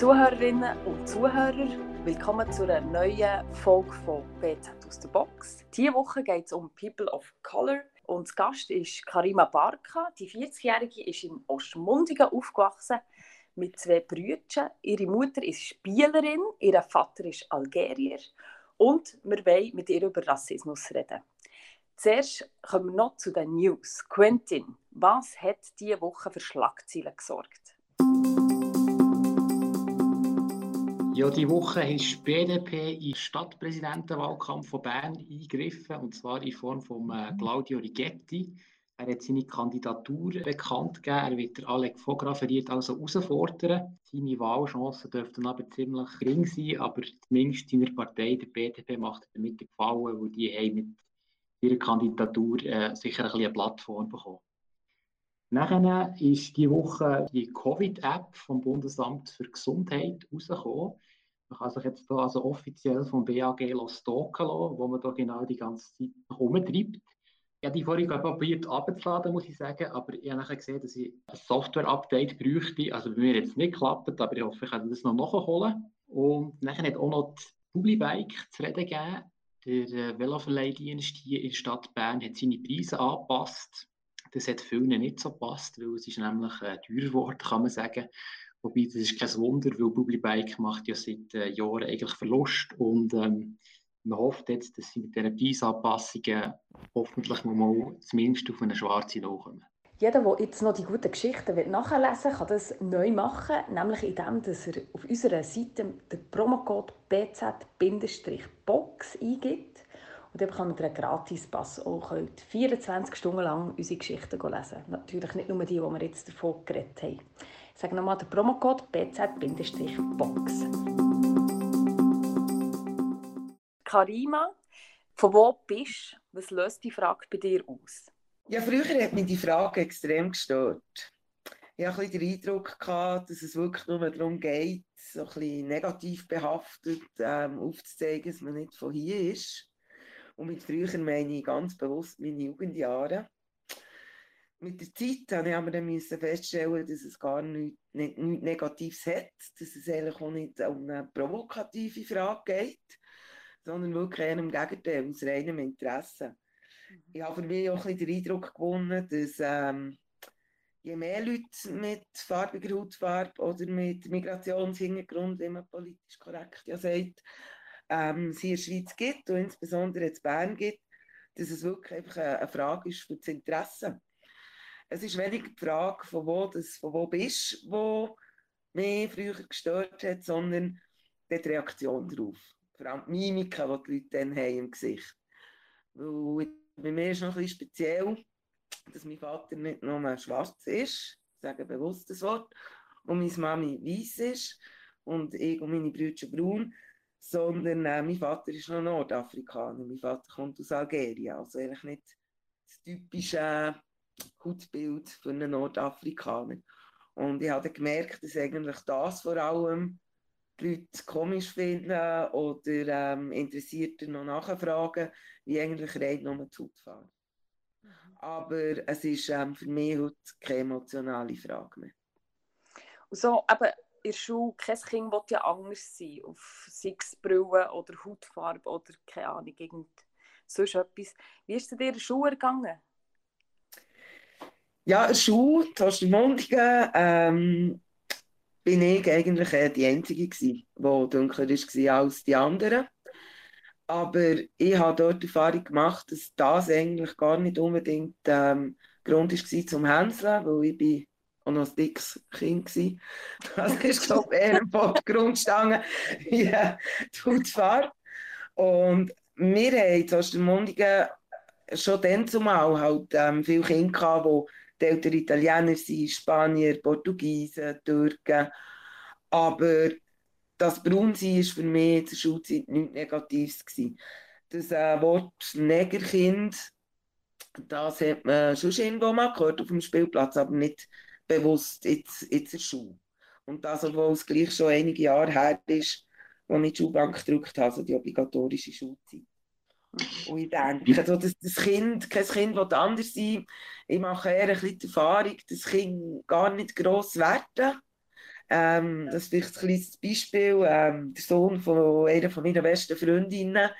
Zuhörerinnen und Zuhörer, willkommen zu einer neuen Folge von BZ aus der Box. Diese Woche geht es um People of Color und das Gast ist Karima Barka. Die 40-Jährige ist in Ostmundigen aufgewachsen mit zwei Brüdern. Ihre Mutter ist Spielerin, ihr Vater ist Algerier und wir wollen mit ihr über Rassismus reden. Zuerst kommen wir noch zu den News. Quentin, was hat diese Woche für Schlagzeilen gesorgt? Ja, die Woche ist die BDP in den Stadtpräsidentenwahlkampf von Bern eingegriffen, und zwar in Form von äh, Claudio Rigetti. Er hat seine Kandidatur bekannt gegeben. Er wird Alec Vograferiert also herausfordern. Seine Wahlchancen dürften aber ziemlich gering sein, aber zumindest seiner Partei, der BDP, macht er damit gefallen, weil die haben mit ihrer Kandidatur äh, sicher ein bisschen eine Plattform bekommen. Nachher ist die Woche die Covid-App vom Bundesamt für Gesundheit rausgekommen. Man kann sich jetzt hier also offiziell vom BAG stalken wo man da genau die ganze Zeit rumtreibt. Ich habe die vorhin probiert abzuladen, muss ich sagen, aber ich habe nachher gesehen, dass ich ein Software-Update bräuchte. Also bei mir jetzt nicht geklappt, aber ich hoffe, ich kann das noch nachholen. Und nachher hat auch noch die Publibike zu reden gegeben. Der äh, Veloverleihdienst hier in der Stadt Bern hat seine Preise angepasst. Das hat vielen nicht so gepasst, weil es ist nämlich äh, geworden, kann man sagen. Wobei, das ist kein Wunder, weil Publibike macht ja seit äh, Jahren eigentlich Verlust und ähm, man hofft jetzt, dass sie mit diesen Preisanpassungen hoffentlich mal zumindest auf eine schwarze Null kommen. Jeder, der jetzt noch die guten Geschichten nachlesen will, kann das neu machen, nämlich indem dass er auf unserer Seite den Promocode BZ-Box eingibt. Und dann bekommt ihr einen Gratispass und könnt 24 Stunden lang unsere Geschichten lesen. Natürlich nicht nur die, die wir jetzt davon geredet haben. Ich sage nochmal den Promocode BZ-Box. Karima, von wo bist du? Was löst die Frage bei dir aus? Ja, früher hat mich die Frage extrem gestört. Ich hatte ein den Eindruck, gehabt, dass es wirklich nur darum geht, so ein bisschen negativ behaftet ähm, aufzuzeigen, dass man nicht von hier ist. Und mit früher meine ich ganz bewusst meine Jugendjahre mit der Zeit habe ich aber dann müssen feststellen, dass es gar nichts, nicht, nichts Negatives hat, dass es eigentlich auch nicht um eine provokative Frage geht, sondern wirklich eher im Gegenteil, aus reinem Interesse. Mhm. Ich habe für mich auch ein bisschen den Eindruck gewonnen, dass ähm, je mehr Leute mit farbiger Hautfarbe oder mit Migrationshintergrund, wie man politisch korrekt ja sagt, ähm, es hier in der Schweiz gibt und insbesondere in Bern gibt, dass es wirklich einfach eine, Frage ist für das Interesse es ist weniger die Frage, von wo, du von wo bist, wo mich früher gestört hat, sondern die Reaktion darauf. Vor allem die Mimiken, die die Leute dann haben im Gesicht. Weil bei mir ist noch ein bisschen speziell, dass mein Vater nicht nur schwarz ist, ich sage bewusst das Wort, und meine Mami weiß ist und ich und meine Brüder braun, sondern äh, mein Vater ist noch Nordafrikaner. Mein Vater kommt aus Algerien, also eigentlich nicht das typische Hautbild für einen Nordafrikaner. Und ich habe gemerkt, dass eigentlich das vor allem die Leute komisch finden oder ähm, Interessierte noch nachfragen, wie eigentlich rein nur die Hautfarbe. Mhm. Aber es ist ähm, für mich heute keine emotionale Frage mehr. so, aber in der Schule, kein Kind will ja anders sein, auf Sixbrille oder Hautfarbe oder keine Ahnung, irgend sonst etwas. Wie ist es dir in der Schule gegangen? Ja, in der Schule, Ostermundigen, ähm, bin ich eigentlich äh, die Einzige gewesen, die dunkler war als die anderen. Aber ich habe dort die Erfahrung gemacht, dass das eigentlich gar nicht unbedingt ähm, Grund war zum Hänseln, weil ich bin auch noch ein dickes Kind war. Das ist, glaube ich, eher der Grundstange wie äh, die Hautfarbe. Und wir haben in Ostermundigen schon dann zumal halt ähm, viele Kinder gehabt, die Eltern Italiener sind, Spanier, Portugiesen, Türken. Aber das Braunsein war für mich in der Schulzeit nichts Negatives. Gewesen. Das äh, Wort Negerkind, das hat man schon irgendwo mal gehört auf dem Spielplatz, aber nicht bewusst jetzt in der Schule. Und das, obwohl es gleich schon einige Jahre her ist, als ich die Schulbank gedrückt habe, also die obligatorische Schulzeit. Und ich denke, also das, das Kind, kein Kind will anders sein. Ich mache eher ein bisschen die Erfahrung, das Kind gar nicht gross werten. Ähm, das ist vielleicht ein kleines Beispiel. Ähm, der Sohn von einer von meiner besten Freundinnen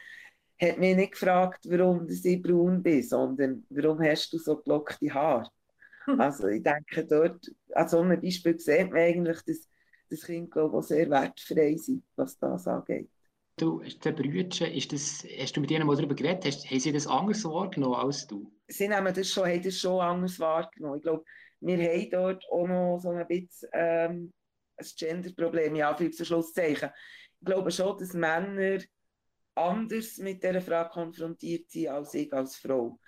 hat mich nicht gefragt, warum ich braun bin, sondern warum hast du so gelockte Haare? Also ich denke, dort, an so einem Beispiel sieht man eigentlich, dass das Kind glaube ich, sehr wertfrei sind, was das angeht. Du, der Brütchen, ist das, hast du mit ihnen mal darüber geredet? Hast, haben sie das anders wahrgenommen als du? Sie nehmen das schon, haben das schon anders wahrgenommen. Ich glaube, wir haben dort auch noch so ein bisschen ähm, ein Genderproblem, ja, für Schlusszeichen. Ich glaube schon, dass Männer anders mit dieser Frage konfrontiert sind als ich als Frau.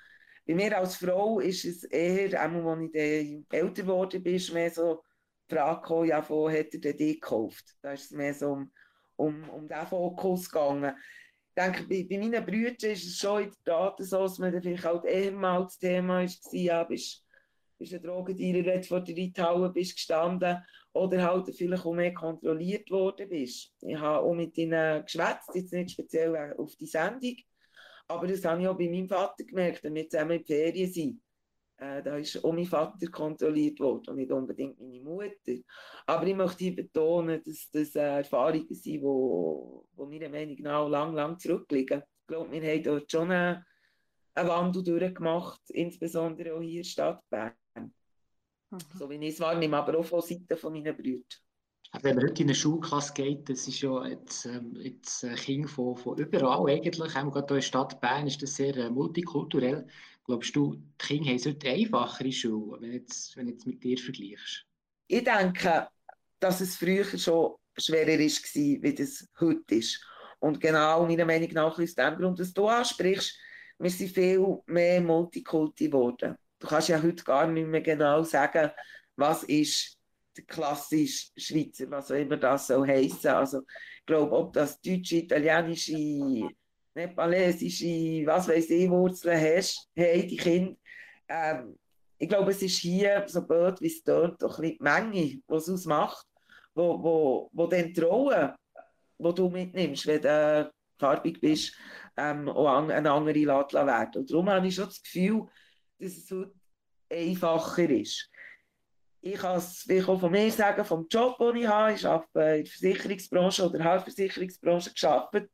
Bei mir als Frau ist es eher, auch als ich älter geworden bin, mehr so die Frage gekommen, ja, wo hat er denn die gekauft? Da ist es mehr so um, um, um diesen Fokus gegangen. Ich denke, bei, bei meinen Brüdern ist es schon in der Tat so, dass man vielleicht halt eher mal das Thema war, ja, bist, bist ein Drogendealer, wenn vor der Reithalle bist gestanden oder halt vielleicht auch mehr kontrolliert worden bist. Ich habe auch mit ihnen geschwätzt, jetzt nicht speziell auf die Sendung, aber das habe ich auch bei meinem Vater gemerkt, wenn wir zusammen in die Ferien sind. Äh, da ist auch mein Vater kontrolliert worden und nicht unbedingt meine Mutter. Aber ich möchte betonen, dass das äh, Erfahrungen sind, die wo, wo meiner Meinung nach lang, lang zurückliegen. Ich glaube, wir haben dort schon einen, einen Wandel durchgemacht, insbesondere auch hier in der Stadt Bern. Mhm. So wie ich es wahrnehme, aber auch von Seiten von meinen Brüdern. Wenn man heute in eine Schulklasse geht, das ist ja jetzt, ähm, jetzt ein Kind von, von überall eigentlich, auch gerade in der Stadt Bern ist das sehr äh, multikulturell. Glaubst du, die Kinder haben es heute einfacher in Schule, wenn du jetzt, wenn jetzt mit dir vergleichst? Ich denke, dass es früher schon schwerer war, wie es heute ist. Und genau meiner Meinung nach aus dem Grund, dass du ansprichst, wir sind viel mehr Multikulti geworden du kannst ja heute gar nicht mehr genau sagen, was ist der klassische Schweizer, was auch immer das soll heissen. Also, ich glaube, ob das deutsche, italienische, nepalesische, was weiß ich, Wurzeln hast, haben die Kinder. Ähm, ich glaube, es ist hier, so blöd wie es dort, doch ein die Menge, die es ausmacht, wo, wo, wo dann trauen, wo du mitnimmst, wenn du farbig bist, ähm, auch eine andere Ladla werden. Und darum habe ich schon das Gefühl, dass es so einfacher ist. Ich kann es von mir sagen, vom Job, den ich habe. Ich arbeite in der Versicherungsbranche oder Heilversicherungsbranche geschafft.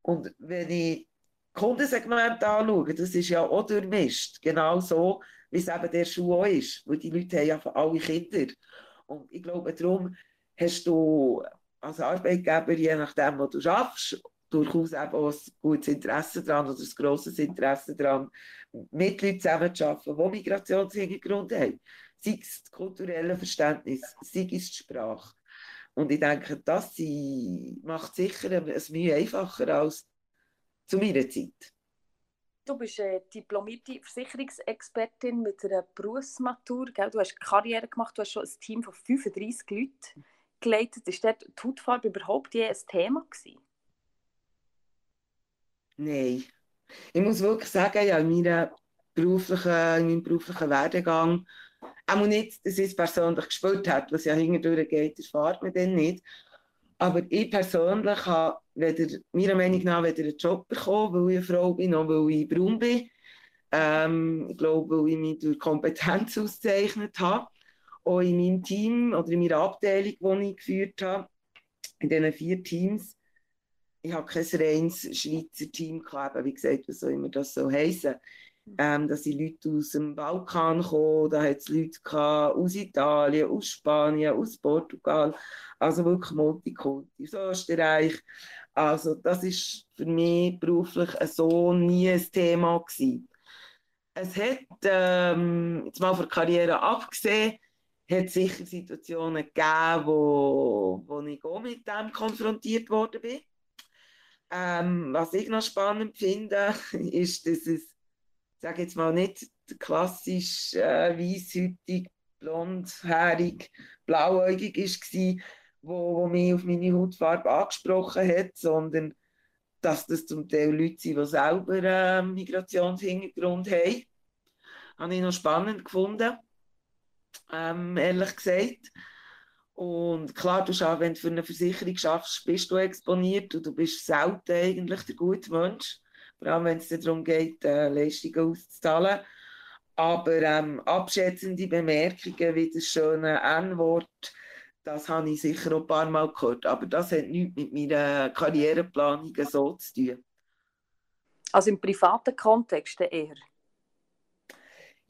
Und wenn ich Kundensegment anschaue, das ist ja auch durchmischt. Genau so, wie es eben der Schuh auch ist. Weil die Leute haben ja alle Kinder. Und ich glaube, darum hast du als Arbeitgeber, je nachdem, wo du schaffst, durchaus auch ein gutes Interesse daran oder ein grosses Interesse daran, mit Leuten zusammenzuarbeiten, die Migrationshintergrund haben. Sei es das kulturelle Verständnis, sei es die Sprache. Und ich denke, das macht sicher es Mühe einfacher als zu meiner Zeit. Du bist eine diplomierte Versicherungsexpertin mit einer Berufsmatur. Gell? Du hast Karriere gemacht, du hast schon ein Team von 35 Leuten geleitet. Ist dort die Hautfarbe überhaupt je ein Thema gewesen? Nein. Ich muss wirklich sagen, ja, in, meiner beruflichen, in meinem beruflichen Werdegang, auch nicht, dass ich es persönlich gespielt habe, was ja hinterdurch geht, erfahrt man dann nicht. Aber ich persönlich habe weder, meiner Meinung nach weder einen Job bekommen, weil ich eine Frau bin, noch weil ich braun bin. Ähm, ich glaube, weil ich mich durch Kompetenz ausgezeichnet habe. Auch in meinem Team oder in meiner Abteilung, die ich geführt habe, in diesen vier Teams, ich habe kein reines Schweizer Team gehabt, wie gesagt, was soll immer das so heißen. Ähm, da sind Leute aus dem Balkan gekommen, da hat es Leute aus Italien, aus Spanien, aus Portugal, also wirklich Multikulti, aus Österreich. Also das ist für mich beruflich so nie ein Thema gewesen. Es hat, ähm, jetzt mal von der Karriere abgesehen, hat sicher Situationen gegeben, wo, wo ich auch mit dem konfrontiert worden bin. Ähm, was ich noch spannend finde, ist, dass es, sage jetzt mal nicht klassisch äh, weißhütig, blondhaarig, blauäugig war, wo, wo mich auf meine Hautfarbe angesprochen hat, sondern dass das zum Teil Leute sind, die selber äh, Migrationshintergrund haben. Habe ich noch spannend gefunden, ähm, ehrlich gesagt. Und klar, du schaust, wenn du für eine Versicherung schaffst, bist du exponiert und du bist selten eigentlich der gute Mensch. Vor allem, wenn es darum geht, äh, Leistungen auszuzahlen. Aber ähm, abschätzende Bemerkungen wie das schöne N-Wort, das habe ich sicher auch ein paar Mal gehört. Aber das hat nichts mit meiner Karriereplanung so zu tun. Also im privaten Kontext eher?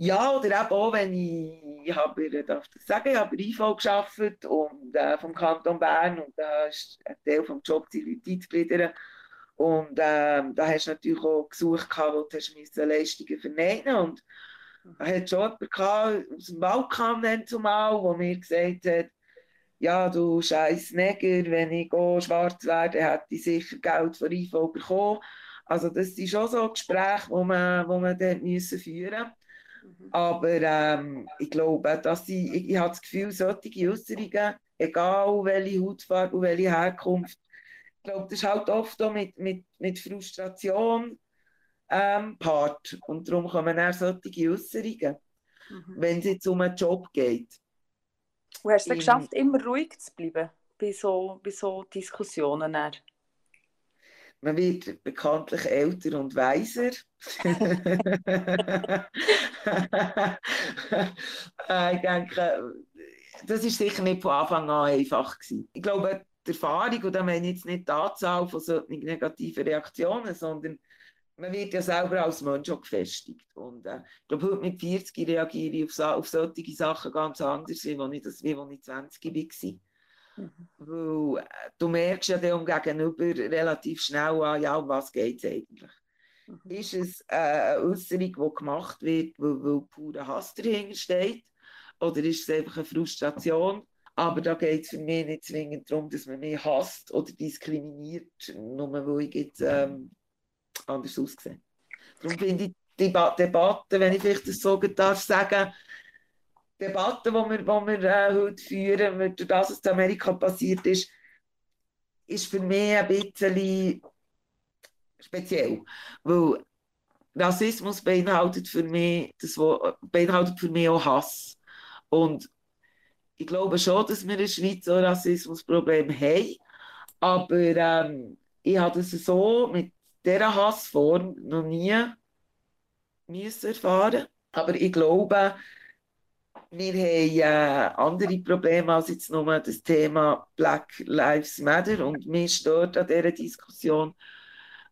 Ja, oder eben auch, wenn ich, ich habe, darf das sagen, ich habe bei IV gearbeitet und äh, vom Kanton Bern und da ist ein Teil vom Job, die Leute einzugliedern. Und äh, da hast du natürlich auch gesucht, wo du hast Leistungen vernehmen und da hat schon jemand gehabt, aus dem Balkan zumal, der mir gesagt hat, ja, du scheiß Neger, wenn ich schwarz werde, hätte ich sicher Geld von IV bekommen. Also das sind schon so Gespräche, die man, wo man dort müssen führen mhm. Aber ähm, ich glaube, dass ich, ich, ich habe das Gefühl, solche Äußerungen, egal welche Hautfarbe und welche Herkunft, ich glaube, das ist halt oft auch mit, mit, mit Frustration ähm, Part. Und darum kommen dann solche Äußerungen, mhm. wenn es jetzt um einen Job geht. Und hast du es geschafft, immer ruhig zu bleiben bei so, bei so Diskussionen? Dann? Man wird bekanntlich älter und weiser. Äh, ich denke, das ist sicher nicht von Anfang an einfach gewesen. Ich glaube, die Erfahrung, und da meine ich jetzt nicht die Anzahl von solchen negativen Reaktionen, sondern man wird ja selber als Mensch auch gefestigt. Und äh, ich glaube, heute mit 40 reagiere ich auf, auf solche Sachen ganz anders, als ich, das, als ich 20 war. Weil, äh, du merkst ja dem Gegenüber relativ schnell an, ja, um was geht es eigentlich. Mhm. Ist es eine Äußerung, die gemacht wird, weil, weil purer Hass dahinter steht? Oder ist es einfach eine Frustration? Aber da geht es für mich nicht zwingend darum, dass man mich hasst oder diskriminiert, nur weil ich jetzt ähm, anders aussehe. Darum finde ich die Debatte, wenn ich vielleicht das so darf sagen, Debatte, die wir, die wir äh, heute führen, durch das, was in Amerika passiert ist, ist für mich ein bisschen speziell. Weil Rassismus beinhaltet für mich, das, beinhaltet für mich auch Hass. Und ich glaube schon, dass wir in der Schweiz ein Rassismusproblem haben. Aber ähm, ich habe das so mit dieser Hassform noch nie müssen erfahren. Aber ich glaube, wir haben äh, andere Probleme als jetzt nur das Thema Black Lives Matter. Und mir stört an dieser Diskussion,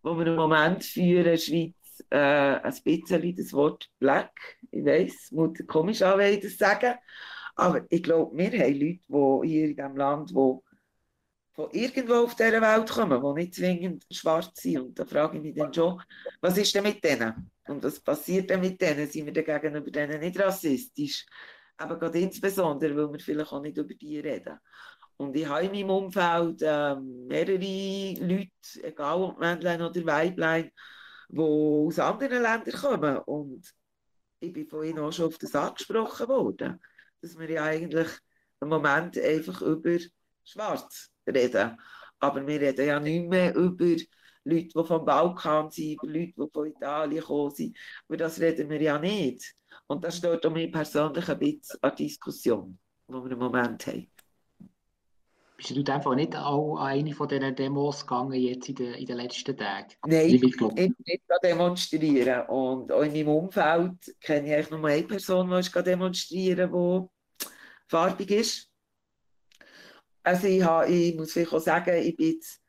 wo wir im Moment führen in der Schweiz, äh, ein bisschen das Wort Black. Ich weiß, es muss komisch an, wenn ich das sage. Aber ich glaube, wir haben Leute die hier in diesem Land, die von irgendwo auf dieser Welt kommen, die nicht zwingend schwarz sind. Und da frage ich mich dann schon, was ist denn mit denen? Und was passiert denn mit denen? Sind wir denn gegenüber denen nicht rassistisch? Aber gerade insbesondere, weil wir vielleicht auch nicht über die reden. Und ich habe in meinem Umfeld äh, mehrere Leute, egal ob Männlein oder Weiblein, die aus anderen Ländern kommen. Und ich bin von ihnen auch schon auf das angesprochen worden dass wir ja eigentlich im Moment einfach über Schwarz reden. Aber wir reden ja nicht mehr über Leute, die vom Balkan sind, über Leute, die von Italien gekommen sind. Über das reden wir ja nicht. Und das stört auch mich persönlich ein bisschen an Diskussion, die wir im Moment haben. Bist du einfach nicht auch an eine von diesen Demos gegangen jetzt in den, in den letzten Tagen? Nein, ich bin nicht demonstrieren. Und auch in meinem Umfeld kenne ich eigentlich nur eine Person, die demonstrieren die farbig ist. Also ich, habe, ich muss vielleicht auch sagen, ich bin jetzt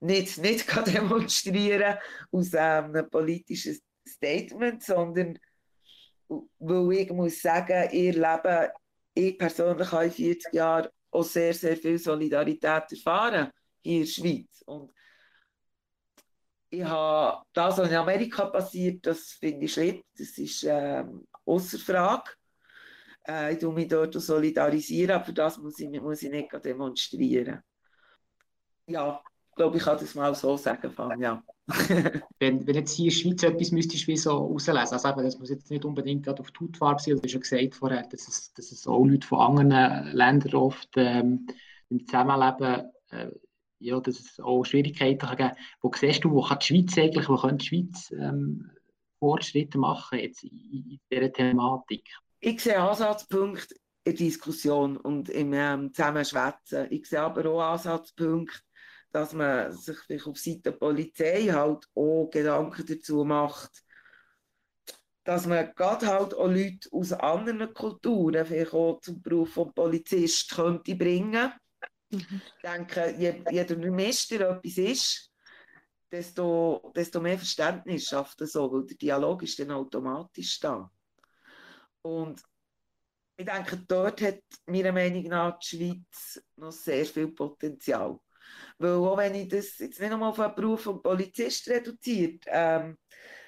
nicht, nicht demonstrieren aus ähm, einem politischen Statement, sondern weil ich muss sagen, ihr Leben, ich persönlich habe in 40 Jahren auch sehr, sehr viel Solidarität erfahren hier in der Schweiz. Und ich habe das, was in Amerika passiert, das finde ich schlimm, das ist ähm, außer Frage. Äh, ich mich dort solidarisieren, aber das muss ich, muss ich nicht demonstrieren. Ja, glaube, ich kann das mal so sagen, Fan, ja. wenn, wenn jetzt hier in der Schweiz etwas müsstest wie so rauslesen, also eben, das muss jetzt nicht unbedingt gerade auf die Hautfarbe sein, du hast ja gesagt vorher, dass es, dass es auch Leute von anderen Ländern oft ähm, im Zusammenleben äh, ja, dass es auch Schwierigkeiten kann geben Wo siehst du, wo kann die Schweiz eigentlich, wo kann die Schweiz ähm, Fortschritte machen jetzt in, in dieser Thematik? ich sehe Ansatzpunkte in der Diskussion und im ähm, Zusammenschwätzen. Ich sehe aber auch Ansatzpunkte, dass man sich auf Seite der Polizei halt auch Gedanken dazu macht, dass man gerade halt auch Leute aus anderen Kulturen vielleicht auch zum Beruf von Polizist könnte bringen. Mhm. Ich denke, je, je durchmischter etwas ist, desto, desto mehr Verständnis schafft es so, weil der Dialog ist dann automatisch da. Und ich denke, dort hat meiner Meinung nach die Schweiz noch sehr viel Potenzial. Weil auch wenn ich das jetzt nicht nochmal den Beruf von Polizist reduziert ähm,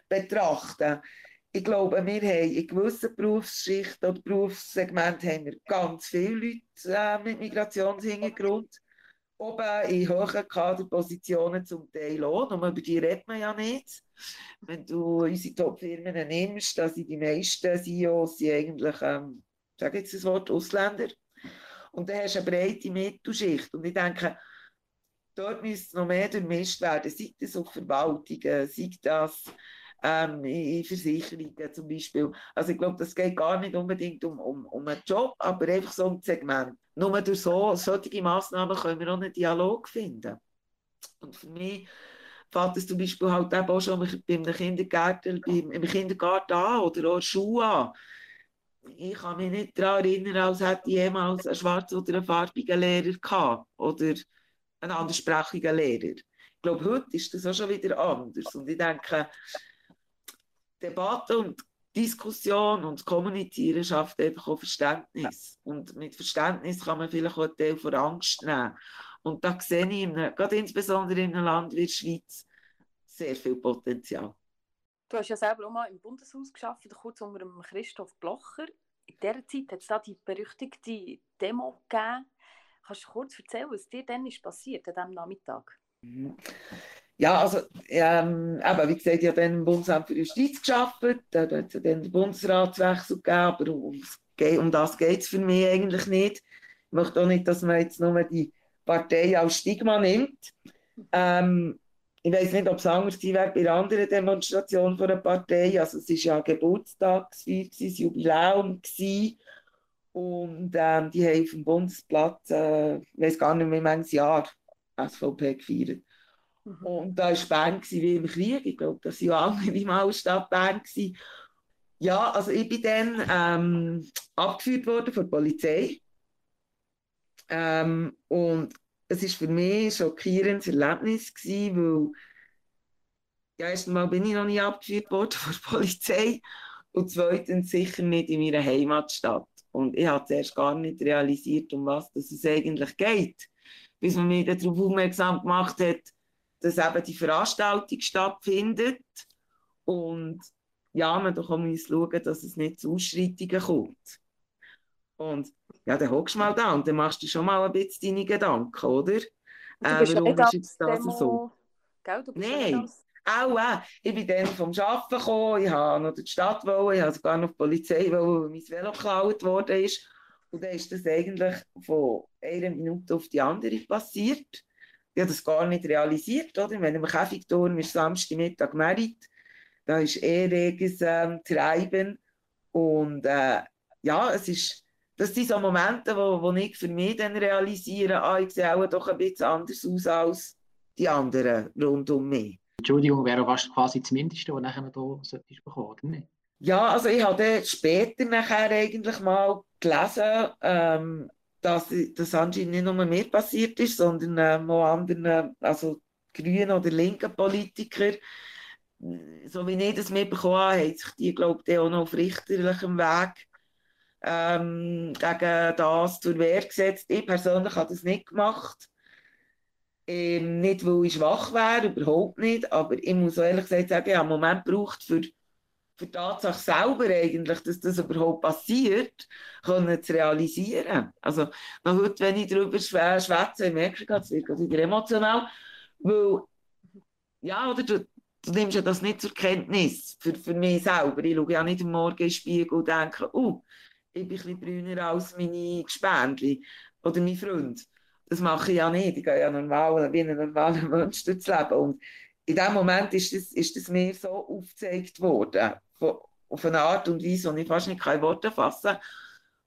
betrachte, ich glaube, wir haben in gewissen Berufsschichten oder Berufssegmenten haben wir ganz viele Leute äh, mit Migrationshintergrund. Oben in hohen Kaderpositionen zum Teil auch, nur über die redet man ja nicht. Wenn du unsere Top-Firmen nimmst, dann sind die meisten CEOs sind eigentlich, ähm, sag jetzt das Wort, Ausländer. Und dann hast du eine breite Mittelschicht. Und ich denke, dort müsste noch mehr durchmischt werden, sei das auf Verwaltungen, sei das ähm, in Versicherungen zum Beispiel. Also ich glaube, das geht gar nicht unbedingt um, um, um einen Job, aber einfach so ein Segment. Nur durch so, solche Massnahmen können wir auch einen Dialog finden. Und für mich fängt es zum Beispiel halt auch schon bei einem Kindergarten, beim, im Kindergarten an oder auch Schule an. Ich kann mich nicht daran erinnern, als hätte ich jemals einen schwarzen oder einen farbigen Lehrer gehabt oder einen anderssprachigen Lehrer. Ich glaube, heute ist das auch schon wieder anders. Und ich denke, Debatte und Diskussion und Kommunizieren schafft einfach auch Verständnis. Und mit Verständnis kann man vielleicht auch einen Teil von Angst nehmen. Und da sehe ich, in einem, gerade insbesondere in einem Land wie der Schweiz, sehr viel Potenzial. Du hast ja selber auch mal im Bundeshaus geschafft, kurz unter Christoph Blocher. In dieser Zeit hat es da die berüchtigte Demo gegeben. Kannst du kurz erzählen, was dir dann ist passiert an diesem Nachmittag? Mhm. Ja, also, ähm, eben, wie gesagt, ich habe dann im Bundesamt für Justiz gearbeitet, da hat es dann den Bundesratswechsel gegeben, aber um, das geht es für mich eigentlich nicht. Ich möchte auch nicht, dass man jetzt nur die Partei als Stigma nimmt. Ähm, ich weiß nicht, ob es anders gewesen wäre bei anderen Demonstrationen von der Partei. Also es war ja Geburtstagsfeier, das Jubiläum gewesen. Und ähm, die haben auf dem Bundesplatz, äh, ich weiß gar nicht mehr, viele Jahr SVP gefeiert. Mhm. Und da war Bern wie im Krieg. Ich glaube, das war ja alle in meiner Stadt Bern. Gewesen. Ja, also ich bin dann ähm, abgeführt worden von der Polizei. Ähm, und es war für mich ein schockierendes Erlebnis, gewesen, weil ja, erst einmal bin ich noch nie abgeführt worden von der Polizei und zweitens sicher nicht in meiner Heimatstadt. Und ich habe zuerst gar nicht realisiert, um was es eigentlich geht, bis man mich darauf aufmerksam gemacht hat, dass eben die Veranstaltung stattfindet und ja, man doch muss schauen, dass es nicht zu Ausschreitungen kommt. Und ja, dann hockst du mal da und dann machst du schon mal ein bisschen deine Gedanken, oder? Äh, warum ist jetzt das so? Gell, Nein, auch, äh, ich bin dann vom Arbeiten gekommen, ich habe noch durch die Stadt wollen, ich habe sogar noch die Polizei wollen, weil mein Velo geklaut ist. Und dann ist das eigentlich von einer Minute auf die andere passiert ich habe das gar nicht realisiert. Oder? Wenn im Käfigturm ist Samstagmittag Merit, da ist eh reges ähm, Treiben. Und äh, ja, es ist, das sind so Momente, wo, wo ich für mich dann realisiere, ah, ich sehe auch doch ein bisschen anders aus als die anderen rund um mich. Entschuldigung, wäre quasi das Mindeste, was nachher noch solltest bekommen, oder? Ja, also ich habe später nachher eigentlich mal gelesen, ähm, dass das anscheinend nicht nur mir passiert ist, sondern ähm, auch anderen, also grünen oder linken Politikern. So wie ich das mitbekommen habe, haben sich die, glaube ich, auch noch auf richterlichem Weg ähm, gegen das zur Wehr gesetzt. Ich persönlich habe das nicht gemacht. Ähm, nicht, weil ich schwach wäre, überhaupt nicht. Aber ich muss ehrlich gesagt sagen, ich habe einen Moment gebraucht, für für die Tatsache selber eigentlich, dass das überhaupt passiert, können zu realisieren. Also noch heute, wenn ich darüber schwätze, merke ich, es wird wieder emotional, weil, ja, oder du, du nimmst ja das nicht zur Kenntnis für, für mich selber. Ich schaue ja nicht am Morgen in den Spiegel und denke, oh, ich bin ein bisschen brüner als meine Gespendli oder mein Freund. Das mache ich ja nicht. Ich gehe ja normal, wie ein normaler Mensch durchs Leben. Und in dem Moment ist das, ist das mir so aufgezeigt worden auf eine Art und Weise, die ich fast nicht keine Worte fassen kann,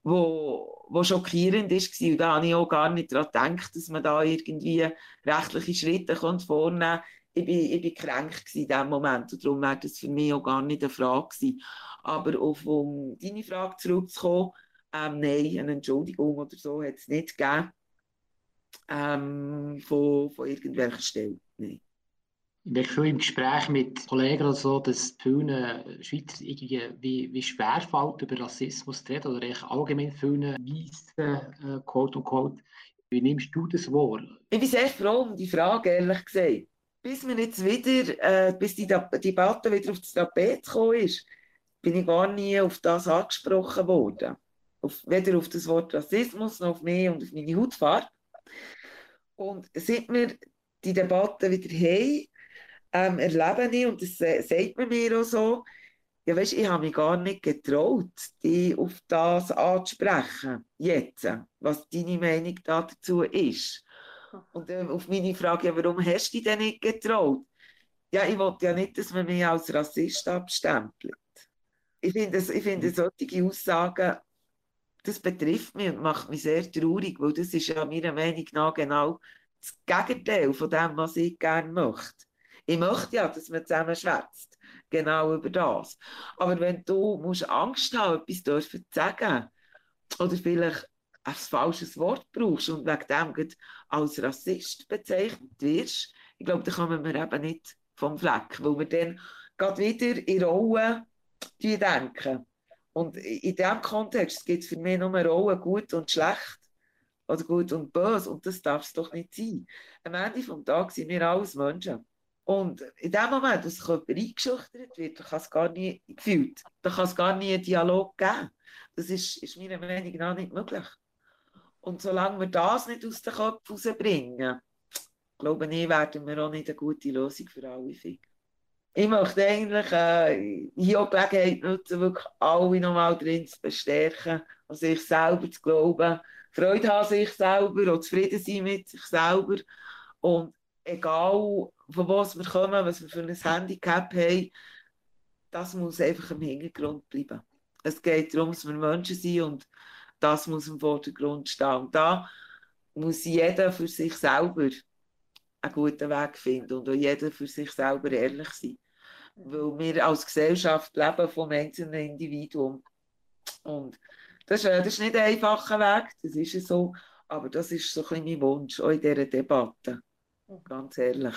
wo, wo schockierend ist. Und da habe ich auch gar nicht daran gedacht, dass man da irgendwie rechtliche Schritte vornehmen kann. ich bin, ich bin krank in diesem Moment und darum wäre das für mich auch gar nicht eine Frage gewesen. Aber auf um deine Frage zurückzukommen, ähm, nein, eine Entschuldigung oder so hat es nicht gegeben ähm, von, von irgendwelcher Stelle. Nein. Ich merke viel im Gespräch mit Kollegen oder so, dass vielen Schweizer irgendwie wie, wie schwer fällt, über Rassismus zu reden oder eigentlich allgemein vielen Weißen, äh, quote unquote. Wie nimmst du das wahr? Ich bin sehr froh um die Frage, ehrlich gesagt. Bis wir jetzt wieder, äh, bis die Debatte wieder auf das Tapet gekommen ist, bin ich gar nie auf das angesprochen worden. Auf, weder auf das Wort Rassismus noch auf mich und auf meine Hautfarbe. Und seit wir die Debatte wieder haben, ähm, erlebe ich, und das sagt man mir auch so, ja, weißt, ich habe mich gar nicht getraut, dich auf das anzusprechen, jetzt, was deine Meinung dazu ist. Und äh, auf meine Frage, ja, warum hast du dich denn nicht getraut? Ja, ich wollte ja nicht, dass man mich als Rassist abstempelt. Ich finde, ich finde mhm. solche Aussagen, das betrifft mich und macht mich sehr traurig, weil das ist ja meiner Meinung nach genau das Gegenteil von dem, was ich gerne möchte. Ich möchte ja, dass man zusammen schwätzt, genau über das. Aber wenn du musst Angst haben, etwas dürfen zu sagen, oder vielleicht ein falsches Wort brauchst und wegen dem als Rassist bezeichnet wirst, ich glaube, da kommen wir eben nicht vom Fleck, weil wir dann gerade wieder in Rollen denken. Und in diesem Kontext gibt es für mich nur Rollen gut und schlecht oder gut und böse und das darf es doch nicht sein. Am Ende des Tages sind wir alles Menschen. Und in dem Moment, wo sich jemand eingeschüchtert wird, kann es gar nie gefühlt, da kann es gar nie einen Dialog geben. Das ist, ist meiner Meinung nach nicht möglich. Und solange wir das nicht aus dem Kopf rausbringen, glaube ich, werden wir auch nicht eine gute Lösung für alle finden. Ich möchte eigentlich äh, hier auch Gelegenheit nutzen, wirklich alle nochmal drin zu bestärken, an sich selber zu glauben, Freude an sich selber und zufrieden sein mit sich selber. Und egal von was wir kommen, was wir für ein Handicap haben, das muss einfach im Hintergrund bleiben. Es geht darum, dass wir Menschen sind und das muss im Vordergrund stehen. Und da muss jeder für sich selber einen guten Weg finden und auch jeder für sich selber ehrlich sein. Weil wir als Gesellschaft leben vom einzelnen Individuum. Und das ist, das ist nicht ein einfacher Weg, das ist so, aber das ist so ein bisschen mein Wunsch, auch in dieser Debatte. Ganz ehrlich.